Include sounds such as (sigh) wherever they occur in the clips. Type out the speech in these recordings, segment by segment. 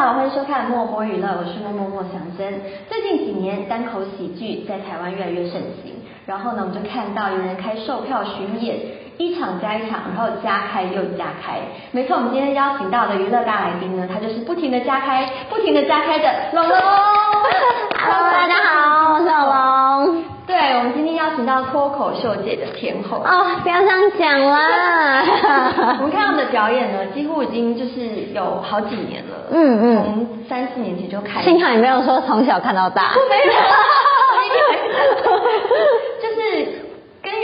好，欢迎收看《默默娱乐》，我是默默默祥珍。最近几年，单口喜剧在台湾越来越盛行，然后呢，我们就看到有人开售票巡演，一场加一场，然后加开又加开。没错，我们今天邀请到的娱乐大来宾呢，他就是不停的加开、不停的加开的龙龙。Hello，大家好，我是龙龙。脱口秀界的天后。哦，不要这样讲啦。(laughs) 我们看他们的表演呢，几乎已经就是有好几年了。嗯嗯从三四年前就开始。幸好你没有说从小看到大。(laughs) 没有，(laughs) 就是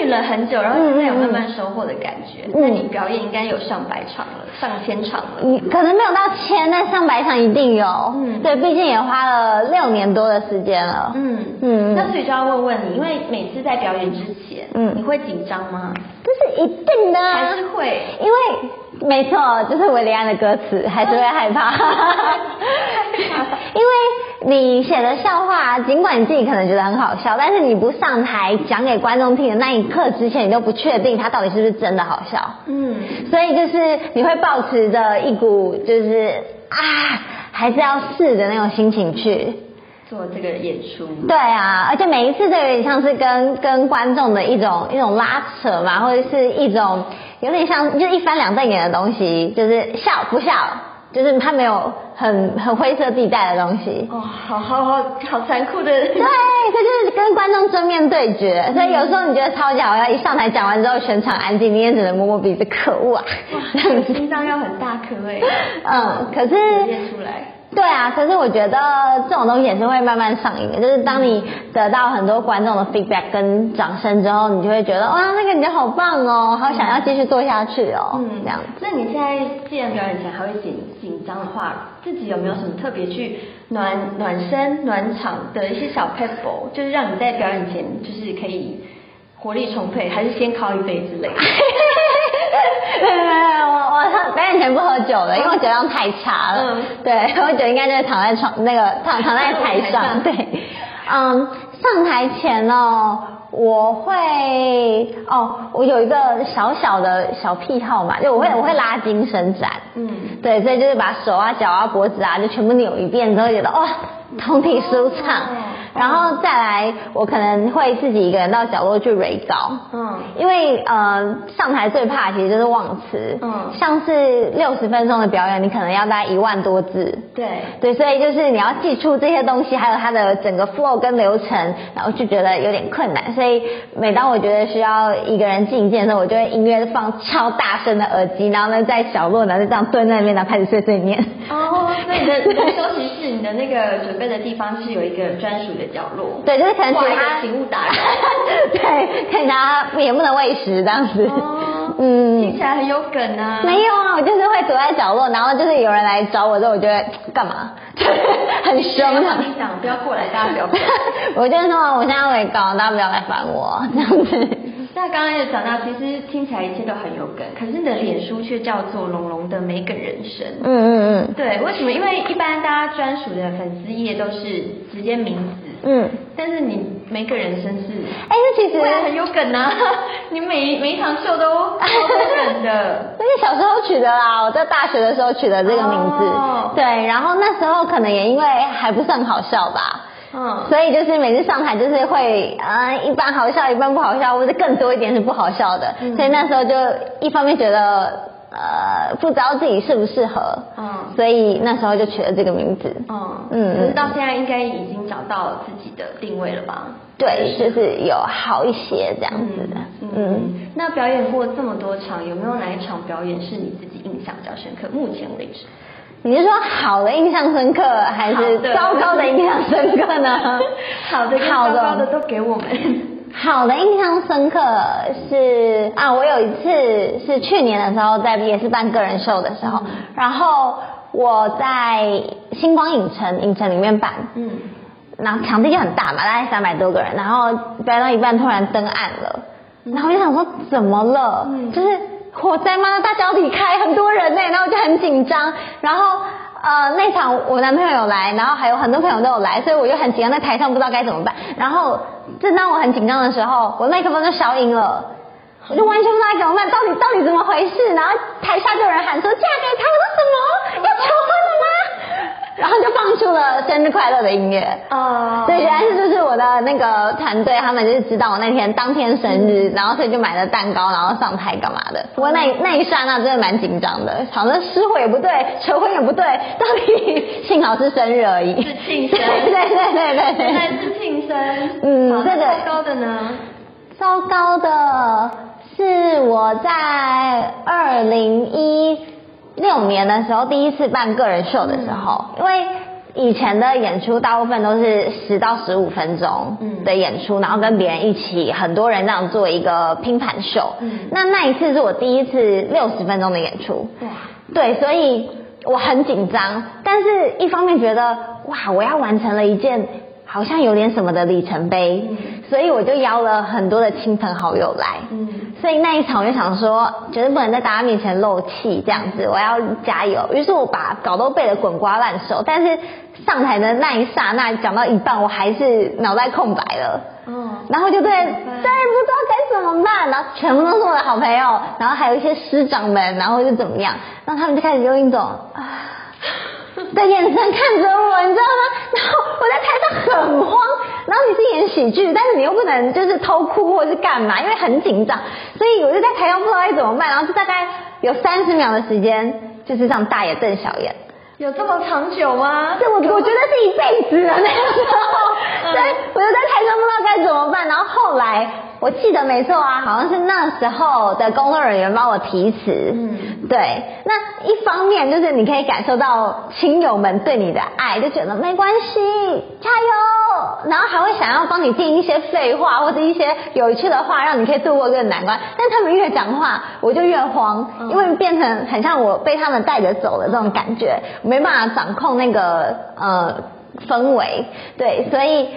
了很久，然后现在有慢慢收获的感觉。嗯那你表演应该有上百场了，上千场了。你可能没有到千，但上百场一定有。嗯对，毕竟也花了六年多的时间了。嗯嗯那所以就要问问你，因为每次在表演之前，嗯你会紧张吗？这是一定的啊。还是会？因为没错，就是维里安的歌词，还是会害怕。(laughs) 因为你写的笑话，尽管你自己可能觉得很好笑，但是你不上台讲给观众听的那一刻之前，你都不确定它到底是不是真的好笑。嗯，所以就是你会保持着一股就是啊，还是要试的那种心情去。做这个演出。对啊，而且每一次都有点像是跟跟观众的一种一种拉扯嘛，或者是一种有点像就是一翻两瞪眼的东西，就是笑不笑，就是他没有很很灰色地带的东西。哦，好好好好残酷的。对，这就是跟观众正面对决，所以有时候你觉得超级好笑，一上台讲完之后全场安静，你也只能摸摸鼻子，可恶啊！这样子心脏要很大颗哎。嗯，可是练出来。对啊，可是我觉得这种东西也是会慢慢上瘾的，就是当你得到很多观众的 feedback 跟掌声之后，你就会觉得哇，那个你好棒哦，好想要继续做下去哦，嗯，这样。那你现在既然表演前还会紧紧张的话，自己有没有什么特别去暖暖身、暖场的一些小 pebble，就是让你在表演前就是可以活力充沛，还是先靠一杯之类的？我我表演前不喝酒的，因为我酒量太差了。嗯对，喝酒应该就是躺在床那个躺躺在台台上上。对，嗯，上台前哦，我会哦，我有一个小小的小癖好嘛，就我会我会拉筋伸展。嗯，对，所以就是把手啊、脚啊、脖子啊，就全部扭一遍之后，觉得哇，通体舒畅。哦然后再来，我可能会自己一个人到角落去蕊稿。嗯因为呃，上台最怕其实就是忘词。嗯像是六十分钟的表演，你可能要大概一万多字。对，对，所以就是你要记住这些东西，还有它的整个 flow 跟流程，然后就觉得有点困难。所以每当我觉得需要一个人静一静的时候，我就会音乐放超大声的耳机，然后呢在角落呢就这样蹲在那边，然后开始碎碎念。哦，所以你的你的休息室，你的那个准备的地方是有一个专属的角落。对，就是可能挂一其他请勿打扰。(laughs) 对，可以拿也不能喂食这样子。哦，嗯听起来很有梗啊。没有啊，我就是会躲在角落，然后就是有人来找我之后，我就会干嘛，(laughs) 很凶的。你想不要过来，大家不要。(laughs) 我就是说我现在会搞，大家不要来烦我这样子。那刚刚也讲到，其实听起来一切都很有梗，可是你的脸书却叫做“龙龙的没梗人生”。嗯嗯嗯对，为什么？因为一般大家专属的粉丝页都是直接名字，嗯。但是你美梗人生是，哎，那其实未来很有梗啊！(laughs) 你每每一场秀都超多梗的。(laughs) 那是小时候取的啦，我在大学的时候取的这个名字。哦对，然后那时候可能也因为还不是很好笑吧。嗯，所以就是每次上台就是会，呃，一半好笑，一半不好笑，或者更多一点是不好笑的。嗯所以那时候就一方面觉得，呃，不知道自己适不适合，嗯所以那时候就取了这个名字。嗯嗯可是到现在应该已经找到自己的定位了吧？对，就是有好一些这样子的。嗯嗯，嗯，那表演过这么多场，有没有哪一场表演是你自己印象比较深刻？目前为止，你是说好的印象深刻，还是糟糕的印象深刻呢？(laughs) 好的跟好的。都给我们。好的印象深刻是啊，我有一次是去年的时候在也是办个人秀的时候，嗯。然后我在星光影城影城里面办，嗯，然后场地就很大嘛，大概三百多个人，然后表演到一半突然灯暗了，然后我就想说怎么了？嗯。就是火灾吗？大家要离开，很多人呢，然后我就很紧张，然后。呃，那场我男朋友有来，然后还有很多朋友都有来，所以我就很紧张，在台上不知道该怎么办。然后正当我很紧张的时候，我麦克风就消音了，我就完全不知道该怎么办，到底到底怎么回事？然后台下就有人喊说嫁给他，我说什么要求婚了吗？出了生日快乐的音乐。哦对，原来是就是我的那个团队，他们就是知道我那天当天生日，然后所以就买了蛋糕，然后上台干嘛的。不过那那一刹那真的蛮紧张的，好像失火也不对，求婚也不对，到底 (laughs) 幸好是生日而已。是庆生 (laughs) 对对对对对原来。是庆生，嗯这个糟糕的呢？糟糕的是我在二零一六年的时候第一次办个人秀的时候，因为以前的演出大部分都是十到十五分钟嗯的演出，然后跟别人一起很多人这样做一个拼盘秀。嗯那那一次是我第一次六十分钟的演出。哇，对，所以我很紧张，但是一方面觉得哇，我要完成了一件好像有点什么的里程碑，嗯所以我就邀了很多的亲朋好友来。嗯，所以那一场我就想说，绝对不能在大家面前漏气，这样子，我要加油。于是我把稿都背得滚瓜烂熟，但是上台的那一刹那，讲到一半，我还是脑袋空白了。嗯，然后就对，对，怎么办不知道该怎么办，然后全部都是我的好朋友，然后还有一些师长们，然后就怎么样，然后他们就开始用一种啊 (laughs) 的眼神看着我，你知道吗？然后我在台上很慌，然演喜剧，但是你又不能就是偷哭或是干嘛，因为很紧张，所以我就在台上不知道该怎么办，然后就大概有三十秒的时间，就是这样大眼瞪小眼。有这么长久吗？这我我觉得是一辈子啊那个时候，嗯 (laughs) 对，我就在台上不知道该怎么办。然后后来我记得没错啊，好像是那时候的工作人员帮我提词，嗯对。那一方面就是你可以感受到亲友们对你的爱，就觉得没关系，加油，然后还会想要帮你定一些废话或者一些有趣的话，让你可以度过这个难关。但他们越讲话，我就越慌，嗯因为变成很像我被他们带着走的这种感觉，没办法掌控那个呃氛围，对，所以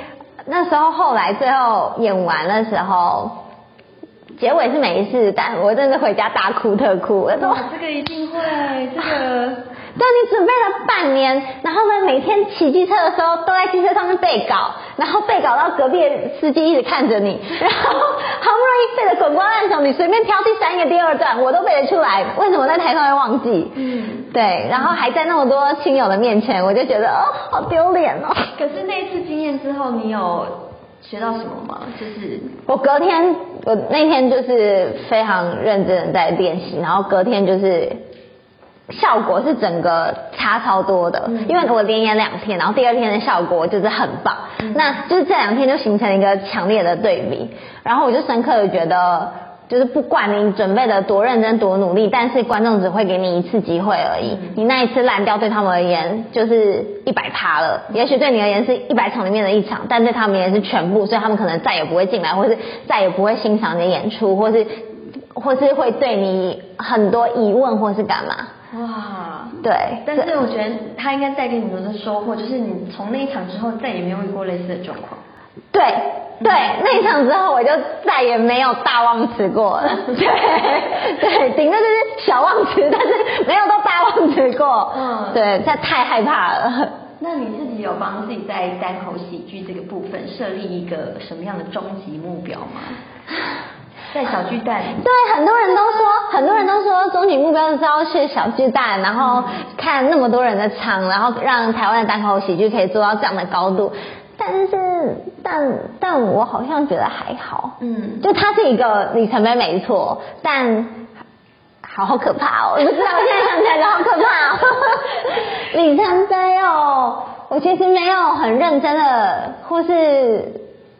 那时候后来最后演完的时候，结尾是没事，但我真的回家大哭特哭，我说哇，这个一定会，这个 (laughs) 对，你准备了半年，然后呢，每天骑机车的时候都在机车上面背稿，然后背稿到隔壁的司机一直看着你，然后 (laughs) 好不容易滚瓜烂熟，你随便挑第三页、第二段，我都背得出来，为什么在台上会忘记？嗯。对，然后还在那么多亲友的面前，我就觉得哦，好丢脸哦。可是那一次经验之后，你有学到什么吗？就是我隔天，我那天就是非常认真的在练习，然后隔天就是效果是整个差超多的，嗯因为我连演两天，然后第二天的效果就是很棒，嗯那就是这两天就形成一个强烈的对比，然后我就深刻的觉得。就是不管你准备的多认真多努力，但是观众只会给你一次机会而已。嗯你那一次烂掉，对他们而言就是一百趴了。也许对你而言是一百场里面的一场，但对他们也是全部，所以他们可能再也不会进来，或是再也不会欣赏你的演出，或是或是会对你很多疑问，或是干嘛。哇，对，但是我觉得他应该带给你很多的收获，就是你从那一场之后再也没有遇过类似的状况。对对，那一场之后我就再也没有大忘词过了。(laughs) 对对，顶多就是小忘词，但是没有到大忘词过。嗯对，这太害怕了。那你自己有帮自己在单口喜剧这个部分设立一个什么样的终极目标吗？(laughs) 在小巨蛋，对，很多人都说，很多人都说，终极目标就是要去小巨蛋，然后看那么多人的场，然后让台湾的单口喜剧可以做到这样的高度。但是，但但我好像觉得还好，嗯，就它是一个里程碑没错，但好好可怕哦！我不知道，我现在想起来就好可怕哦。(laughs) 里程碑哦，我其实没有很认真的，或是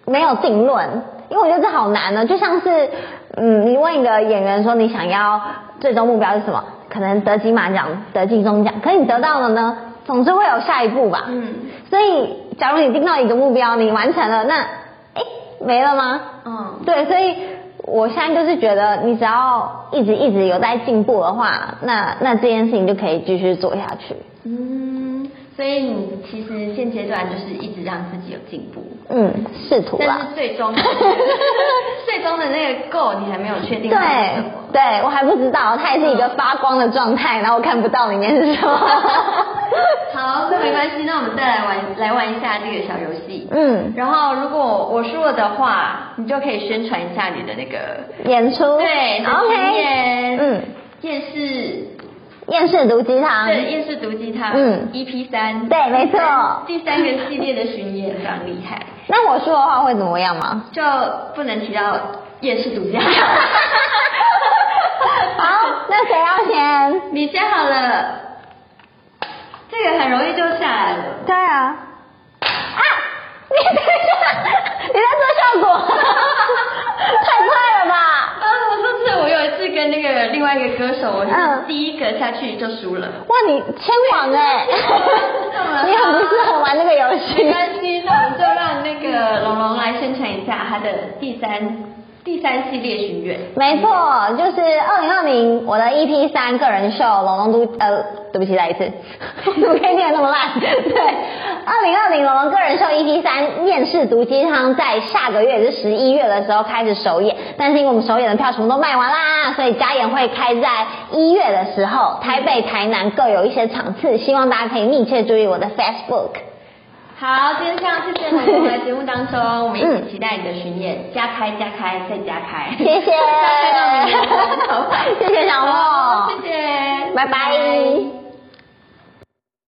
没有定论，因为我觉得这好难呢。就像是，嗯，你问一个演员说你想要最终目标是什么，可能得金马奖、得金钟奖，可是你得到了呢，总是会有下一步吧。嗯所以，假如你定到一个目标，你完成了，那哎没了吗？嗯，对，所以我现在就是觉得，你只要一直一直有在进步的话，那那这件事情就可以继续做下去。嗯，所以你其实现阶段就是一直让自己有进步，嗯，试图啦但是。最终 (laughs) 最终的那个 goal 你还没有确定对。对，我还不知道，它也是一个发光的状态，然后我看不到里面是什么。(laughs) 好，那没关系，那我们再来玩来玩一下这个小游戏。嗯，然后如果我输了的话，你就可以宣传一下你的那个演出对，OK，嗯，夜市厌世毒鸡汤。对，厌世毒鸡汤，嗯，EP 三，对没错第三个系列的巡演非常厉害，那我说的话会怎么样吗？就不能提到厌世毒鸡汤。(laughs) 好，那谁要先？你先好了，这个很容易就下来了。对啊。啊！你等一下，你在做效果，太快了吧？啊，我上次我跟那个另外一个歌手，我第一个下去就输了。哇，你千王哎、(laughs) 你很不适合玩那个游戏。没关系，那我们就让那个龙龙来宣传一下他的第三第三系列巡演。没错，就是二零二零我的 EP 三个人秀《龙龙都》呃，对不起，再一次，(laughs) 怎么可以念得那么烂？(laughs) 对，二零二零龙龙个人秀 EP 三厌世毒鸡汤在下个月，就是十一月的时候开始首演，但是因为我们首演的票全部都卖完啦，所以加演会开在一月的时候，台北、台南各有一些场次，希望大家可以密切注意我的 Facebook。好，今天非常谢谢龙龙来节目当中，我们一起期待你的巡演，加开加开再加开。谢谢。(laughs) 谢谢小莫。好谢。谢，拜拜